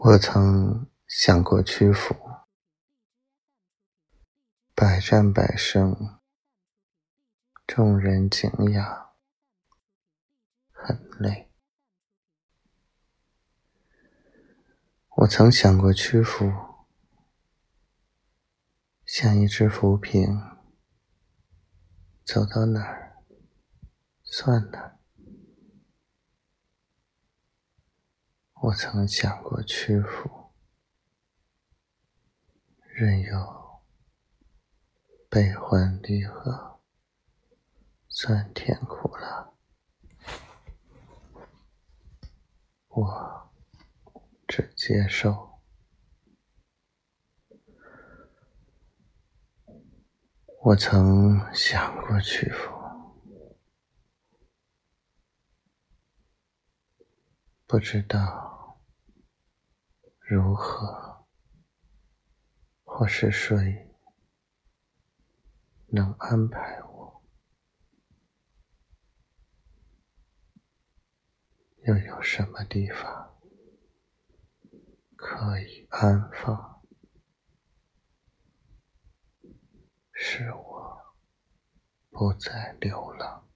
我曾想过屈服，百战百胜，众人敬仰，很累。我曾想过屈服，像一只浮萍，走到哪儿算哪儿。我曾想过屈服，任由悲欢离合，酸甜苦辣，我只接受。我曾想过屈服。不知道如何或是谁能安排我，又有什么地方可以安放，使我不再流浪？